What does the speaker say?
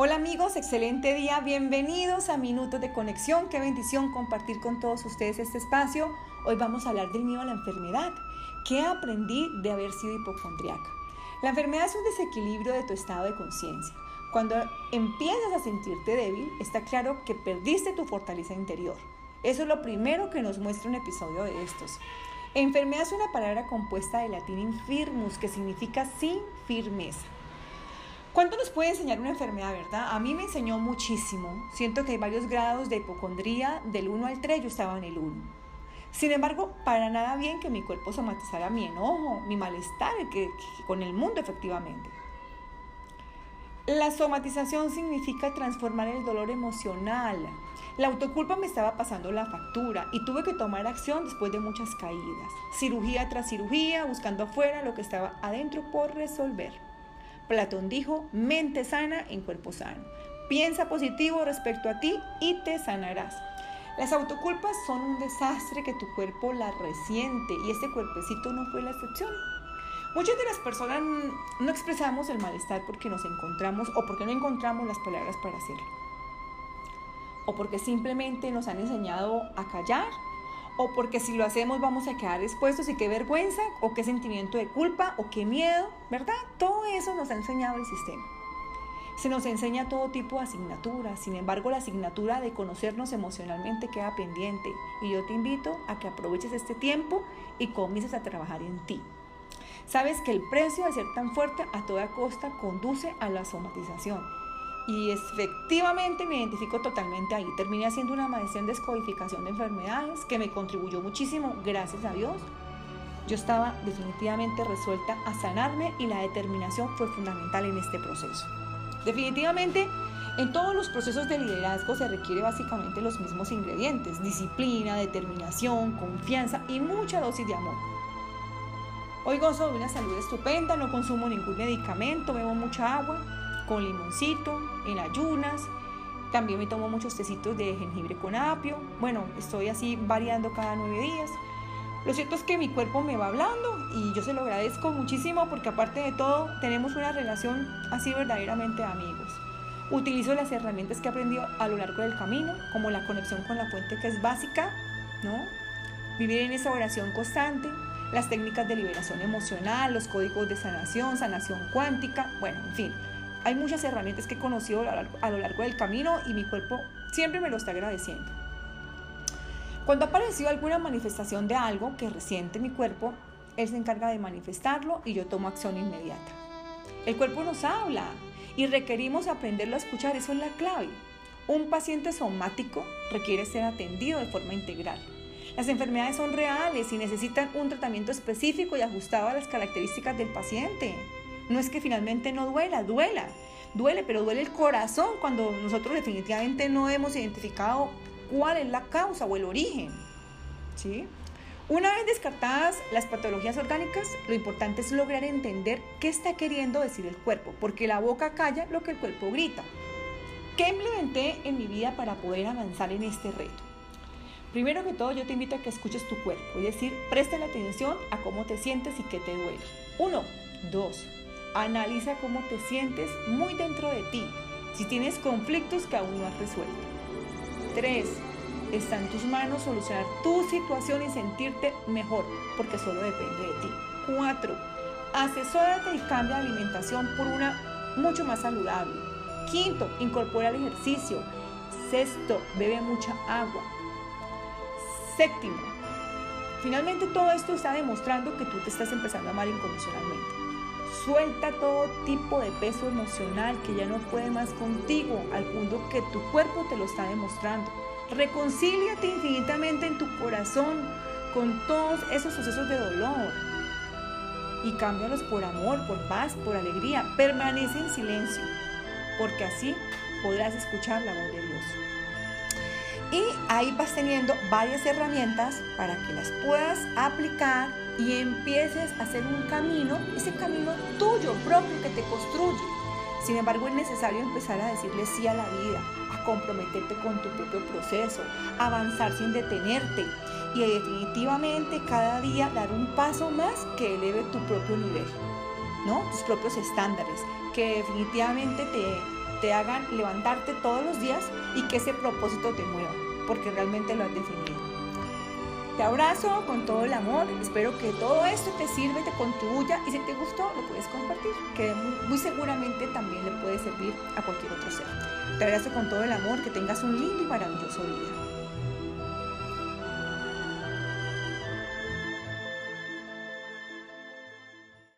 Hola amigos, excelente día, bienvenidos a Minutos de Conexión, qué bendición compartir con todos ustedes este espacio. Hoy vamos a hablar del miedo a la enfermedad. ¿Qué aprendí de haber sido hipocondriaca? La enfermedad es un desequilibrio de tu estado de conciencia. Cuando empiezas a sentirte débil, está claro que perdiste tu fortaleza interior. Eso es lo primero que nos muestra un episodio de estos. Enfermedad es una palabra compuesta del latín infirmus, que significa sin firmeza. ¿Cuánto nos puede enseñar una enfermedad, verdad? A mí me enseñó muchísimo. Siento que hay varios grados de hipocondría, del 1 al 3 yo estaba en el 1. Sin embargo, para nada bien que mi cuerpo somatizara mi enojo, mi malestar que, con el mundo efectivamente. La somatización significa transformar el dolor emocional. La autoculpa me estaba pasando la factura y tuve que tomar acción después de muchas caídas. Cirugía tras cirugía, buscando afuera lo que estaba adentro por resolver. Platón dijo, mente sana en cuerpo sano. Piensa positivo respecto a ti y te sanarás. Las autoculpas son un desastre que tu cuerpo la resiente y este cuerpecito no fue la excepción. Muchas de las personas no expresamos el malestar porque nos encontramos o porque no encontramos las palabras para hacerlo. O porque simplemente nos han enseñado a callar o porque si lo hacemos vamos a quedar expuestos y qué vergüenza, o qué sentimiento de culpa, o qué miedo, ¿verdad? Todo eso nos ha enseñado el sistema. Se nos enseña todo tipo de asignaturas, sin embargo la asignatura de conocernos emocionalmente queda pendiente y yo te invito a que aproveches este tiempo y comiences a trabajar en ti. Sabes que el precio de ser tan fuerte a toda costa conduce a la somatización y efectivamente me identifico totalmente ahí. Terminé haciendo una maestría en descodificación de enfermedades que me contribuyó muchísimo, gracias a Dios. Yo estaba definitivamente resuelta a sanarme y la determinación fue fundamental en este proceso. Definitivamente, en todos los procesos de liderazgo se requiere básicamente los mismos ingredientes, disciplina, determinación, confianza y mucha dosis de amor. Hoy gozo de una salud estupenda, no consumo ningún medicamento, bebo mucha agua, con limoncito, en ayunas. También me tomo muchos tecitos de jengibre con apio. Bueno, estoy así variando cada nueve días. Lo cierto es que mi cuerpo me va hablando y yo se lo agradezco muchísimo porque aparte de todo tenemos una relación así verdaderamente de amigos. Utilizo las herramientas que he aprendido a lo largo del camino, como la conexión con la fuente que es básica, ¿no? Vivir en esa oración constante, las técnicas de liberación emocional, los códigos de sanación, sanación cuántica, bueno, en fin, hay muchas herramientas que he conocido a lo largo del camino y mi cuerpo siempre me lo está agradeciendo. Cuando ha aparecido alguna manifestación de algo que resiente mi cuerpo, él se encarga de manifestarlo y yo tomo acción inmediata. El cuerpo nos habla y requerimos aprenderlo a escuchar, eso es la clave. Un paciente somático requiere ser atendido de forma integral. Las enfermedades son reales y necesitan un tratamiento específico y ajustado a las características del paciente. No es que finalmente no duela, duela, duele, pero duele el corazón cuando nosotros definitivamente no hemos identificado cuál es la causa o el origen. ¿Sí? Una vez descartadas las patologías orgánicas, lo importante es lograr entender qué está queriendo decir el cuerpo, porque la boca calla lo que el cuerpo grita. ¿Qué implementé en mi vida para poder avanzar en este reto? Primero que todo, yo te invito a que escuches tu cuerpo, es decir, presta atención a cómo te sientes y qué te duele. Uno, dos, Analiza cómo te sientes muy dentro de ti, si tienes conflictos que aún no has resuelto. 3. Está en tus manos solucionar tu situación y sentirte mejor, porque solo depende de ti. 4. Asesórate y cambia la alimentación por una mucho más saludable. Quinto, incorpora el ejercicio. Sexto, bebe mucha agua. Séptimo, finalmente todo esto está demostrando que tú te estás empezando a amar incondicionalmente. Suelta todo tipo de peso emocional que ya no puede más contigo, al punto que tu cuerpo te lo está demostrando. Reconcíliate infinitamente en tu corazón con todos esos sucesos de dolor y cámbialos por amor, por paz, por alegría. Permanece en silencio, porque así podrás escuchar la voz de Dios. Y ahí vas teniendo varias herramientas para que las puedas aplicar y empieces a hacer un camino, ese camino tuyo propio que te construye. Sin embargo, es necesario empezar a decirle sí a la vida, a comprometerte con tu propio proceso, avanzar sin detenerte y definitivamente cada día dar un paso más que eleve tu propio nivel, ¿no? Tus propios estándares, que definitivamente te te hagan levantarte todos los días y que ese propósito te mueva, porque realmente lo has definido. Te abrazo con todo el amor, espero que todo esto te sirva y te contribuya y si te gustó lo puedes compartir, que muy seguramente también le puede servir a cualquier otro ser. Te abrazo con todo el amor, que tengas un lindo y maravilloso día.